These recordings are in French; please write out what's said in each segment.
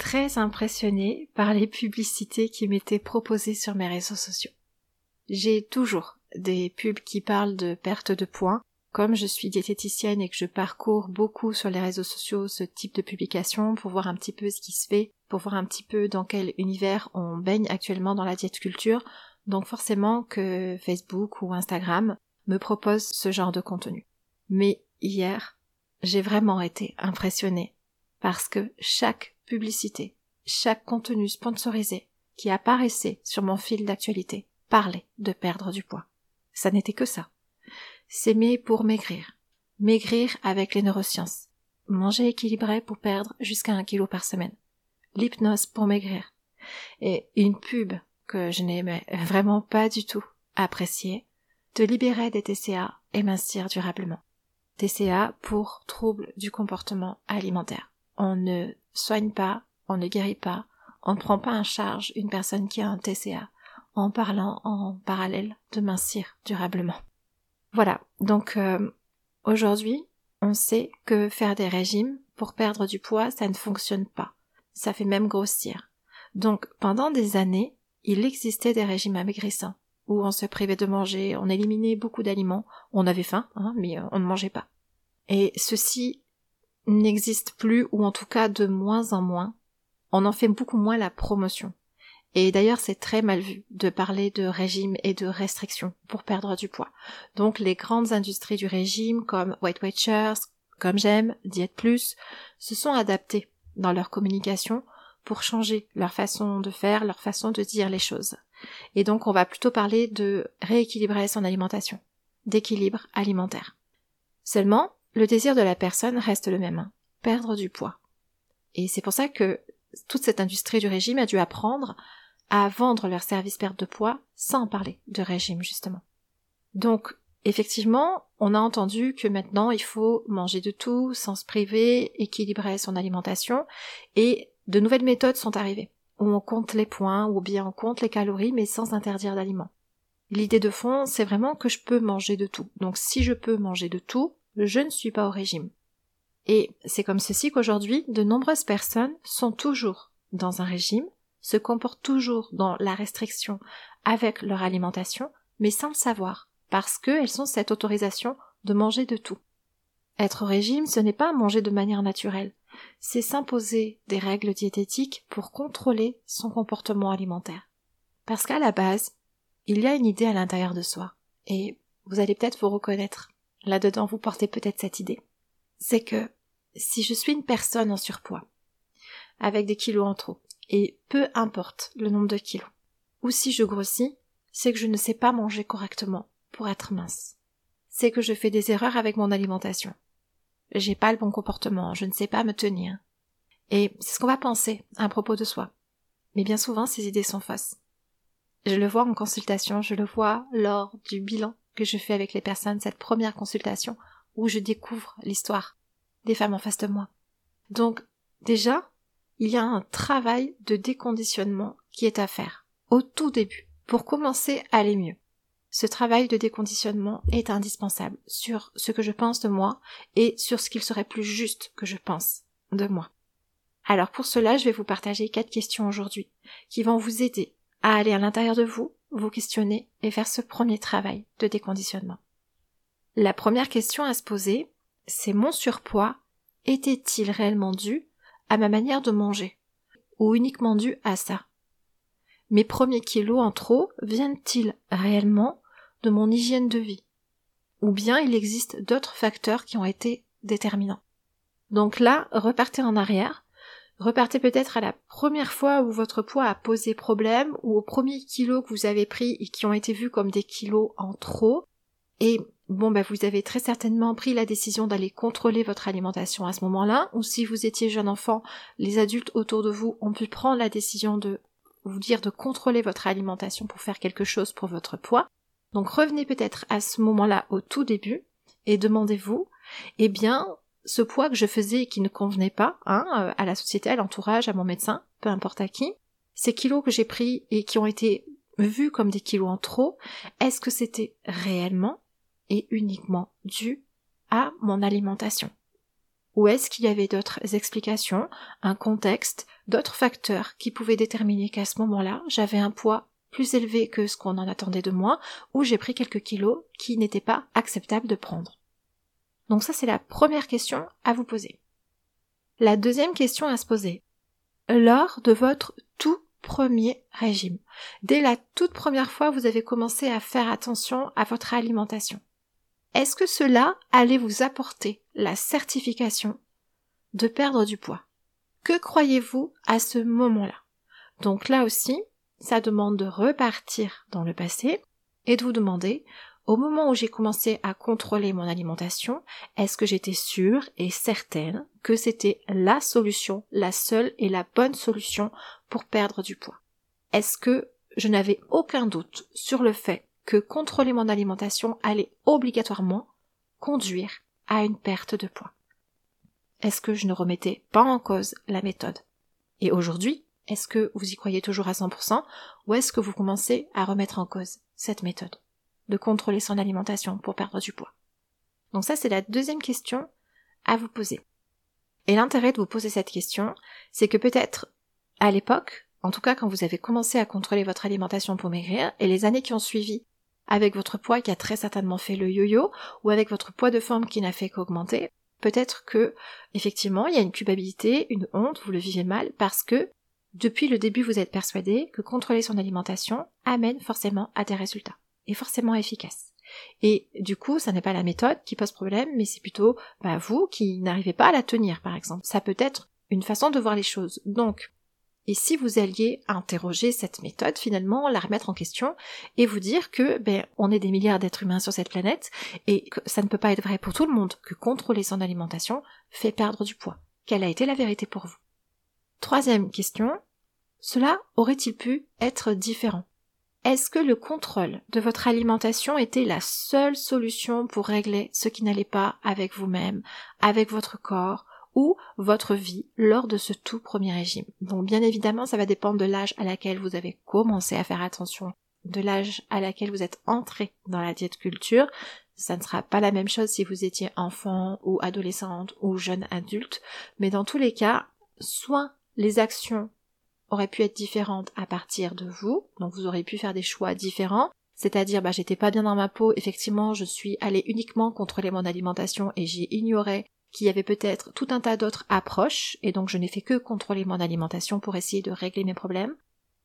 très impressionnée par les publicités qui m'étaient proposées sur mes réseaux sociaux. J'ai toujours des pubs qui parlent de perte de poids. Comme je suis diététicienne et que je parcours beaucoup sur les réseaux sociaux ce type de publication pour voir un petit peu ce qui se fait, pour voir un petit peu dans quel univers on baigne actuellement dans la diète culture, donc forcément que Facebook ou Instagram me propose ce genre de contenu. Mais hier, j'ai vraiment été impressionnée parce que chaque publicité, chaque contenu sponsorisé qui apparaissait sur mon fil d'actualité parlait de perdre du poids. Ça n'était que ça. S'aimer pour maigrir. Maigrir avec les neurosciences. Manger équilibré pour perdre jusqu'à un kilo par semaine. L'hypnose pour maigrir. Et une pub que je n'aimais vraiment pas du tout apprécier, te libérer des TCA et mincir durablement. TCA pour troubles du comportement alimentaire. On ne soigne pas, on ne guérit pas, on ne prend pas en charge une personne qui a un TCA en parlant en parallèle de mincir durablement. Voilà, donc euh, aujourd'hui, on sait que faire des régimes pour perdre du poids, ça ne fonctionne pas. Ça fait même grossir. Donc pendant des années, il existait des régimes amaigrissants où on se privait de manger, on éliminait beaucoup d'aliments, on avait faim, hein, mais euh, on ne mangeait pas. Et ceci n'existe plus, ou en tout cas de moins en moins. On en fait beaucoup moins la promotion. Et d'ailleurs, c'est très mal vu de parler de régime et de restriction pour perdre du poids. Donc, les grandes industries du régime, comme Weight Watchers, comme j'aime, Diet Plus, se sont adaptées dans leur communication pour changer leur façon de faire, leur façon de dire les choses. Et donc, on va plutôt parler de rééquilibrer son alimentation, d'équilibre alimentaire. Seulement, le désir de la personne reste le même, hein. perdre du poids. Et c'est pour ça que toute cette industrie du régime a dû apprendre à vendre leurs services perte de poids sans parler de régime justement. Donc effectivement, on a entendu que maintenant il faut manger de tout sans se priver, équilibrer son alimentation et de nouvelles méthodes sont arrivées où on compte les points ou bien on compte les calories mais sans interdire d'aliments. L'idée de fond, c'est vraiment que je peux manger de tout. Donc si je peux manger de tout, je ne suis pas au régime. Et c'est comme ceci qu'aujourd'hui, de nombreuses personnes sont toujours dans un régime, se comportent toujours dans la restriction avec leur alimentation, mais sans le savoir, parce qu'elles ont cette autorisation de manger de tout. Être au régime, ce n'est pas manger de manière naturelle, c'est s'imposer des règles diététiques pour contrôler son comportement alimentaire. Parce qu'à la base, il y a une idée à l'intérieur de soi, et vous allez peut-être vous reconnaître là-dedans vous portez peut-être cette idée, c'est que si je suis une personne en surpoids, avec des kilos en trop, et peu importe le nombre de kilos, ou si je grossis, c'est que je ne sais pas manger correctement pour être mince. C'est que je fais des erreurs avec mon alimentation. J'ai pas le bon comportement, je ne sais pas me tenir. Et c'est ce qu'on va penser à propos de soi. Mais bien souvent, ces idées sont fausses. Je le vois en consultation, je le vois lors du bilan que je fais avec les personnes, cette première consultation où je découvre l'histoire des femmes en face de moi. Donc, déjà, il y a un travail de déconditionnement qui est à faire au tout début pour commencer à aller mieux. Ce travail de déconditionnement est indispensable sur ce que je pense de moi et sur ce qu'il serait plus juste que je pense de moi. Alors pour cela, je vais vous partager quatre questions aujourd'hui qui vont vous aider à aller à l'intérieur de vous vous questionner et faire ce premier travail de déconditionnement. La première question à se poser, c'est mon surpoids était-il réellement dû à ma manière de manger ou uniquement dû à ça? Mes premiers kilos en trop viennent-ils réellement de mon hygiène de vie? Ou bien il existe d'autres facteurs qui ont été déterminants? Donc là, repartez en arrière, repartez peut-être à la première fois où votre poids a posé problème, ou aux premiers kilos que vous avez pris et qui ont été vus comme des kilos en trop, et bon bah vous avez très certainement pris la décision d'aller contrôler votre alimentation à ce moment-là, ou si vous étiez jeune enfant, les adultes autour de vous ont pu prendre la décision de vous dire de contrôler votre alimentation pour faire quelque chose pour votre poids. Donc revenez peut-être à ce moment-là au tout début et demandez-vous, eh bien, ce poids que je faisais et qui ne convenait pas hein, euh, à la société, à l'entourage, à mon médecin, peu importe à qui, ces kilos que j'ai pris et qui ont été vus comme des kilos en trop, est-ce que c'était réellement et uniquement dû à mon alimentation? Ou est-ce qu'il y avait d'autres explications, un contexte, d'autres facteurs qui pouvaient déterminer qu'à ce moment-là, j'avais un poids plus élevé que ce qu'on en attendait de moi, ou j'ai pris quelques kilos qui n'étaient pas acceptables de prendre? Donc ça, c'est la première question à vous poser. La deuxième question à se poser. Lors de votre tout premier régime, dès la toute première fois, vous avez commencé à faire attention à votre alimentation. Est-ce que cela allait vous apporter la certification de perdre du poids? Que croyez-vous à ce moment-là? Donc là aussi, ça demande de repartir dans le passé et de vous demander, au moment où j'ai commencé à contrôler mon alimentation, est-ce que j'étais sûre et certaine que c'était la solution, la seule et la bonne solution pour perdre du poids? Est-ce que je n'avais aucun doute sur le fait que contrôler mon alimentation allait obligatoirement conduire à une perte de poids? Est-ce que je ne remettais pas en cause la méthode? Et aujourd'hui, est-ce que vous y croyez toujours à 100% ou est-ce que vous commencez à remettre en cause cette méthode? De contrôler son alimentation pour perdre du poids Donc ça, c'est la deuxième question à vous poser. Et l'intérêt de vous poser cette question, c'est que peut-être à l'époque, en tout cas quand vous avez commencé à contrôler votre alimentation pour maigrir, et les années qui ont suivi, avec votre poids qui a très certainement fait le yo-yo, ou avec votre poids de forme qui n'a fait qu'augmenter, peut-être que effectivement il y a une culpabilité, une honte, vous le vivez mal parce que depuis le début vous êtes persuadé que contrôler son alimentation amène forcément à des résultats et forcément efficaces. Et du coup, ça n'est pas la méthode qui pose problème, mais c'est plutôt bah, vous qui n'arrivez pas à la tenir, par exemple. Ça peut être une façon de voir les choses. Donc, et si vous alliez interroger cette méthode, finalement, la remettre en question et vous dire que, ben, on est des milliards d'êtres humains sur cette planète et que ça ne peut pas être vrai pour tout le monde que contrôler son alimentation fait perdre du poids. Quelle a été la vérité pour vous? Troisième question. Cela aurait-il pu être différent? Est-ce que le contrôle de votre alimentation était la seule solution pour régler ce qui n'allait pas avec vous-même, avec votre corps, ou votre vie lors de ce tout premier régime? Donc bien évidemment, ça va dépendre de l'âge à laquelle vous avez commencé à faire attention, de l'âge à laquelle vous êtes entré dans la diète culture. Ça ne sera pas la même chose si vous étiez enfant ou adolescente ou jeune adulte, mais dans tous les cas, soit les actions auraient pu être différentes à partir de vous, donc vous aurez pu faire des choix différents, c'est-à-dire bah j'étais pas bien dans ma peau, effectivement je suis allée uniquement contrôler mon alimentation et j'ai ignoré qu'il y avait peut-être tout un tas d'autres approches, et donc je n'ai fait que contrôler mon alimentation pour essayer de régler mes problèmes.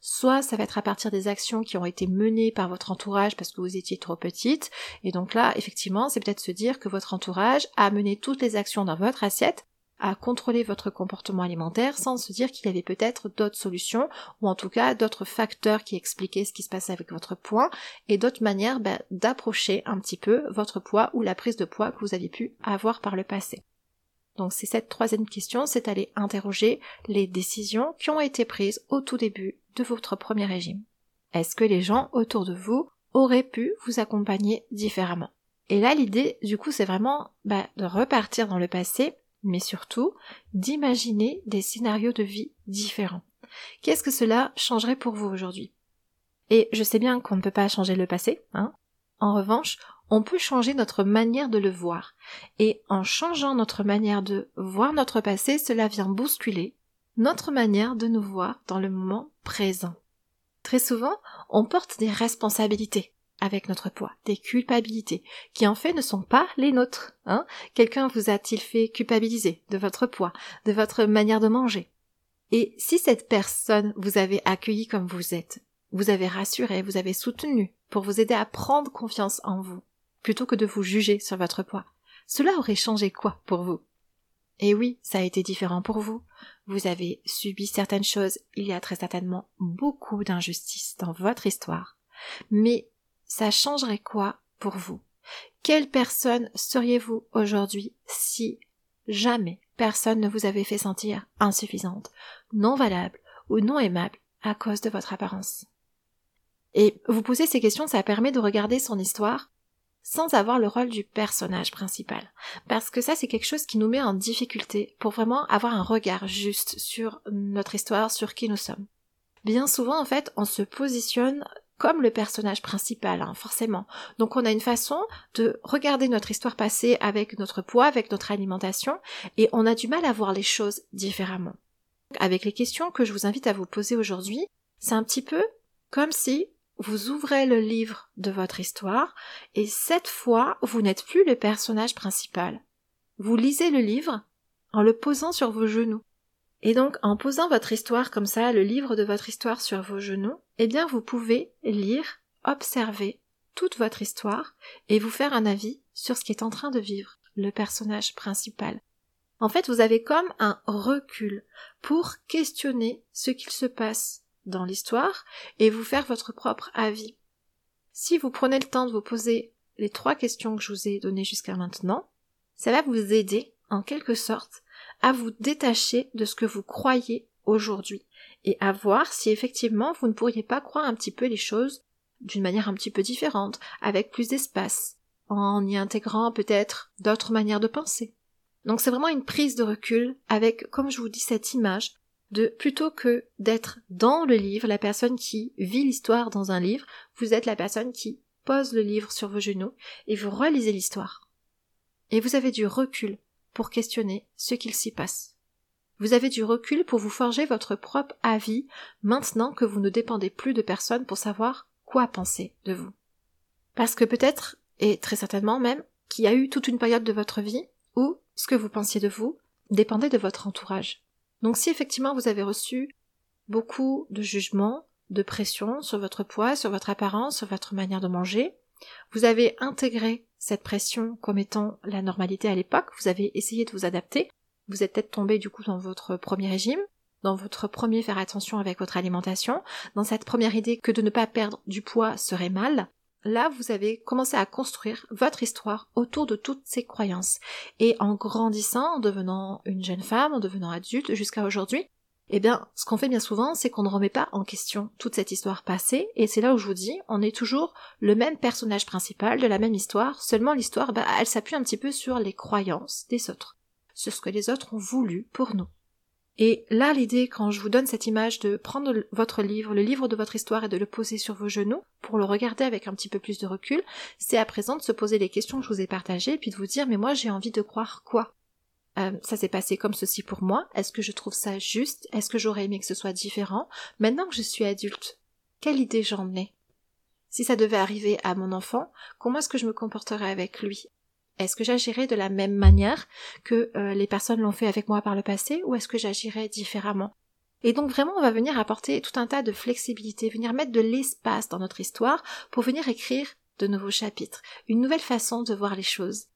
Soit ça va être à partir des actions qui ont été menées par votre entourage parce que vous étiez trop petite, et donc là, effectivement, c'est peut-être se dire que votre entourage a mené toutes les actions dans votre assiette, à contrôler votre comportement alimentaire sans se dire qu'il y avait peut-être d'autres solutions ou en tout cas d'autres facteurs qui expliquaient ce qui se passait avec votre poids et d'autres manières ben, d'approcher un petit peu votre poids ou la prise de poids que vous avez pu avoir par le passé. Donc c'est cette troisième question, c'est aller interroger les décisions qui ont été prises au tout début de votre premier régime. Est-ce que les gens autour de vous auraient pu vous accompagner différemment? Et là l'idée du coup c'est vraiment ben, de repartir dans le passé mais surtout d'imaginer des scénarios de vie différents. Qu'est-ce que cela changerait pour vous aujourd'hui? Et je sais bien qu'on ne peut pas changer le passé, hein. En revanche, on peut changer notre manière de le voir. Et en changeant notre manière de voir notre passé, cela vient bousculer notre manière de nous voir dans le moment présent. Très souvent, on porte des responsabilités avec notre poids, des culpabilités, qui en fait ne sont pas les nôtres. Hein Quelqu'un vous a-t-il fait culpabiliser de votre poids, de votre manière de manger? Et si cette personne vous avait accueilli comme vous êtes, vous avez rassuré, vous avez soutenu pour vous aider à prendre confiance en vous, plutôt que de vous juger sur votre poids. Cela aurait changé quoi pour vous? Et oui, ça a été différent pour vous. Vous avez subi certaines choses, il y a très certainement beaucoup d'injustices dans votre histoire. Mais ça changerait quoi pour vous? Quelle personne seriez-vous aujourd'hui si jamais personne ne vous avait fait sentir insuffisante, non valable ou non aimable à cause de votre apparence? Et vous poser ces questions, ça permet de regarder son histoire sans avoir le rôle du personnage principal. Parce que ça, c'est quelque chose qui nous met en difficulté pour vraiment avoir un regard juste sur notre histoire, sur qui nous sommes. Bien souvent, en fait, on se positionne comme le personnage principal, hein, forcément. Donc on a une façon de regarder notre histoire passée avec notre poids, avec notre alimentation, et on a du mal à voir les choses différemment. Avec les questions que je vous invite à vous poser aujourd'hui, c'est un petit peu comme si vous ouvrez le livre de votre histoire, et cette fois, vous n'êtes plus le personnage principal. Vous lisez le livre en le posant sur vos genoux. Et donc, en posant votre histoire comme ça, le livre de votre histoire sur vos genoux, eh bien, vous pouvez lire, observer toute votre histoire et vous faire un avis sur ce qui est en train de vivre le personnage principal. En fait, vous avez comme un recul pour questionner ce qu'il se passe dans l'histoire et vous faire votre propre avis. Si vous prenez le temps de vous poser les trois questions que je vous ai données jusqu'à maintenant, ça va vous aider, en quelque sorte, à vous détacher de ce que vous croyez aujourd'hui et à voir si effectivement vous ne pourriez pas croire un petit peu les choses d'une manière un petit peu différente, avec plus d'espace, en y intégrant peut-être d'autres manières de penser. Donc c'est vraiment une prise de recul avec, comme je vous dis, cette image de plutôt que d'être dans le livre, la personne qui vit l'histoire dans un livre, vous êtes la personne qui pose le livre sur vos genoux et vous relisez l'histoire. Et vous avez du recul pour questionner ce qu'il s'y passe. Vous avez du recul pour vous forger votre propre avis maintenant que vous ne dépendez plus de personne pour savoir quoi penser de vous. Parce que peut-être, et très certainement même, qu'il y a eu toute une période de votre vie où ce que vous pensiez de vous dépendait de votre entourage. Donc si effectivement vous avez reçu beaucoup de jugements, de pression sur votre poids, sur votre apparence, sur votre manière de manger, vous avez intégré cette pression comme étant la normalité à l'époque, vous avez essayé de vous adapter, vous êtes peut-être tombé du coup dans votre premier régime, dans votre premier faire attention avec votre alimentation, dans cette première idée que de ne pas perdre du poids serait mal, là vous avez commencé à construire votre histoire autour de toutes ces croyances. Et en grandissant, en devenant une jeune femme, en devenant adulte jusqu'à aujourd'hui, eh bien, ce qu'on fait bien souvent, c'est qu'on ne remet pas en question toute cette histoire passée, et c'est là où je vous dis, on est toujours le même personnage principal de la même histoire, seulement l'histoire, bah, elle s'appuie un petit peu sur les croyances des autres, sur ce que les autres ont voulu pour nous. Et là, l'idée, quand je vous donne cette image de prendre votre livre, le livre de votre histoire et de le poser sur vos genoux, pour le regarder avec un petit peu plus de recul, c'est à présent de se poser les questions que je vous ai partagées, puis de vous dire, mais moi j'ai envie de croire quoi? Euh, ça s'est passé comme ceci pour moi. Est-ce que je trouve ça juste? Est-ce que j'aurais aimé que ce soit différent? Maintenant que je suis adulte, quelle idée j'en ai? Si ça devait arriver à mon enfant, comment est-ce que je me comporterais avec lui? Est-ce que j'agirais de la même manière que euh, les personnes l'ont fait avec moi par le passé ou est-ce que j'agirais différemment? Et donc vraiment, on va venir apporter tout un tas de flexibilité, venir mettre de l'espace dans notre histoire pour venir écrire de nouveaux chapitres, une nouvelle façon de voir les choses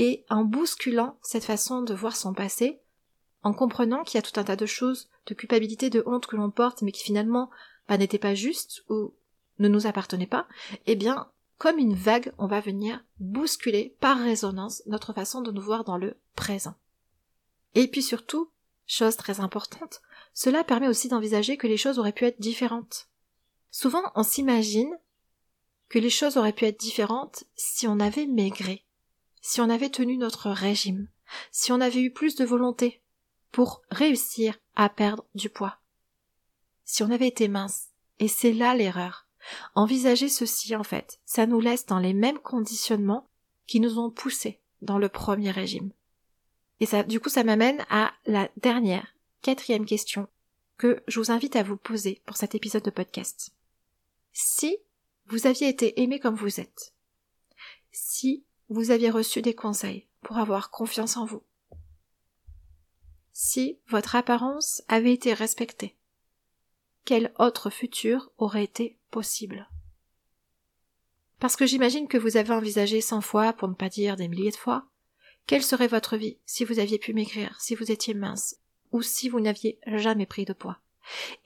et en bousculant cette façon de voir son passé, en comprenant qu'il y a tout un tas de choses, de culpabilité, de honte que l'on porte, mais qui finalement bah, n'étaient pas justes ou ne nous appartenaient pas, eh bien, comme une vague, on va venir bousculer par résonance notre façon de nous voir dans le présent. Et puis surtout, chose très importante, cela permet aussi d'envisager que les choses auraient pu être différentes. Souvent, on s'imagine que les choses auraient pu être différentes si on avait maigré, si on avait tenu notre régime, si on avait eu plus de volonté pour réussir à perdre du poids, si on avait été mince. Et c'est là l'erreur. Envisager ceci, en fait, ça nous laisse dans les mêmes conditionnements qui nous ont poussés dans le premier régime. Et ça, du coup, ça m'amène à la dernière, quatrième question que je vous invite à vous poser pour cet épisode de podcast. Si vous aviez été aimé comme vous êtes, si vous aviez reçu des conseils pour avoir confiance en vous. Si votre apparence avait été respectée. quel autre futur aurait été possible? Parce que j'imagine que vous avez envisagé cent fois, pour ne pas dire des milliers de fois, quelle serait votre vie si vous aviez pu maigrir, si vous étiez mince, ou si vous n'aviez jamais pris de poids.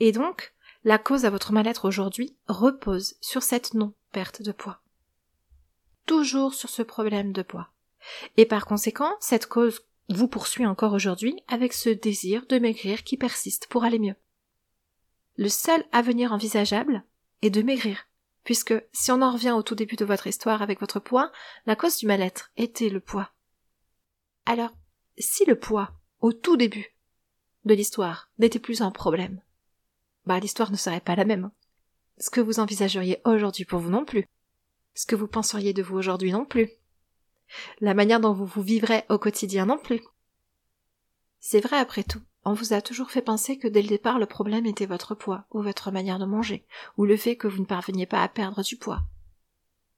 Et donc, la cause à votre mal-être aujourd'hui repose sur cette non-perte de poids. Toujours sur ce problème de poids. Et par conséquent, cette cause vous poursuit encore aujourd'hui avec ce désir de maigrir qui persiste pour aller mieux. Le seul avenir envisageable est de maigrir, puisque si on en revient au tout début de votre histoire avec votre poids, la cause du mal-être était le poids. Alors, si le poids, au tout début de l'histoire, n'était plus un problème, bah l'histoire ne serait pas la même. Ce que vous envisageriez aujourd'hui pour vous non plus. Ce que vous penseriez de vous aujourd'hui non plus. La manière dont vous vous vivrez au quotidien non plus. C'est vrai après tout, on vous a toujours fait penser que dès le départ le problème était votre poids, ou votre manière de manger, ou le fait que vous ne parveniez pas à perdre du poids.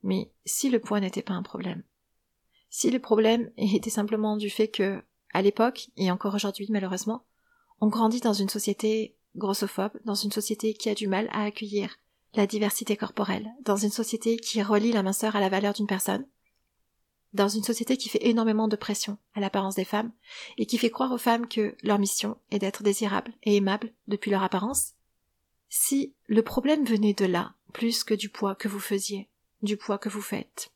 Mais si le poids n'était pas un problème, si le problème était simplement du fait que, à l'époque, et encore aujourd'hui malheureusement, on grandit dans une société grossophobe, dans une société qui a du mal à accueillir la diversité corporelle, dans une société qui relie la minceur à la valeur d'une personne, dans une société qui fait énormément de pression à l'apparence des femmes, et qui fait croire aux femmes que leur mission est d'être désirables et aimables depuis leur apparence, si le problème venait de là, plus que du poids que vous faisiez, du poids que vous faites,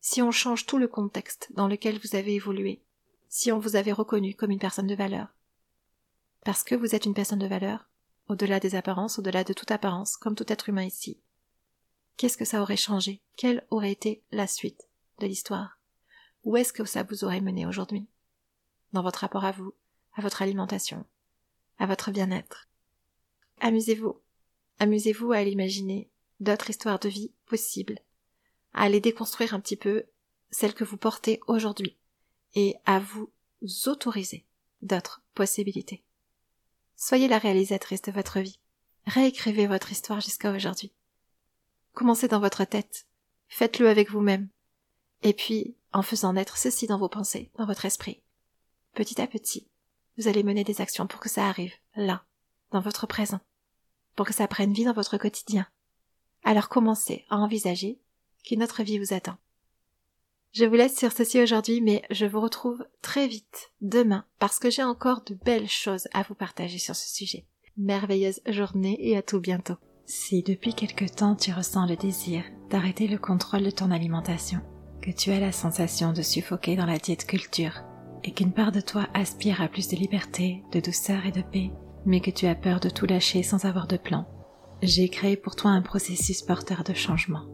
si on change tout le contexte dans lequel vous avez évolué, si on vous avait reconnu comme une personne de valeur, parce que vous êtes une personne de valeur, au-delà des apparences, au-delà de toute apparence, comme tout être humain ici, qu'est-ce que ça aurait changé? Quelle aurait été la suite de l'histoire? Où est-ce que ça vous aurait mené aujourd'hui? Dans votre rapport à vous, à votre alimentation, à votre bien-être. Amusez-vous. Amusez-vous à l'imaginer d'autres histoires de vie possibles à aller déconstruire un petit peu celle que vous portez aujourd'hui et à vous autoriser d'autres possibilités. Soyez la réalisatrice de votre vie. Réécrivez votre histoire jusqu'à aujourd'hui. Commencez dans votre tête. Faites-le avec vous-même. Et puis, en faisant naître ceci dans vos pensées, dans votre esprit. Petit à petit, vous allez mener des actions pour que ça arrive, là, dans votre présent. Pour que ça prenne vie dans votre quotidien. Alors commencez à envisager que notre vie vous attend. Je vous laisse sur ceci aujourd'hui, mais je vous retrouve très vite demain parce que j'ai encore de belles choses à vous partager sur ce sujet. Merveilleuse journée et à tout bientôt. Si depuis quelque temps tu ressens le désir d'arrêter le contrôle de ton alimentation, que tu as la sensation de suffoquer dans la diète culture, et qu'une part de toi aspire à plus de liberté, de douceur et de paix, mais que tu as peur de tout lâcher sans avoir de plan, j'ai créé pour toi un processus porteur de changement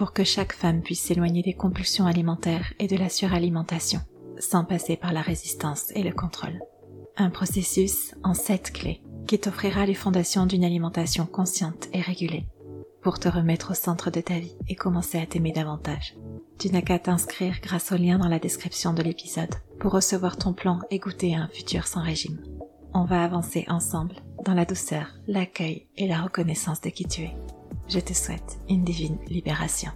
pour que chaque femme puisse s'éloigner des compulsions alimentaires et de la suralimentation, sans passer par la résistance et le contrôle. Un processus en sept clés qui t'offrira les fondations d'une alimentation consciente et régulée, pour te remettre au centre de ta vie et commencer à t'aimer davantage. Tu n'as qu'à t'inscrire grâce au lien dans la description de l'épisode pour recevoir ton plan et goûter à un futur sans régime. On va avancer ensemble dans la douceur, l'accueil et la reconnaissance de qui tu es je te souhaite une divine libération.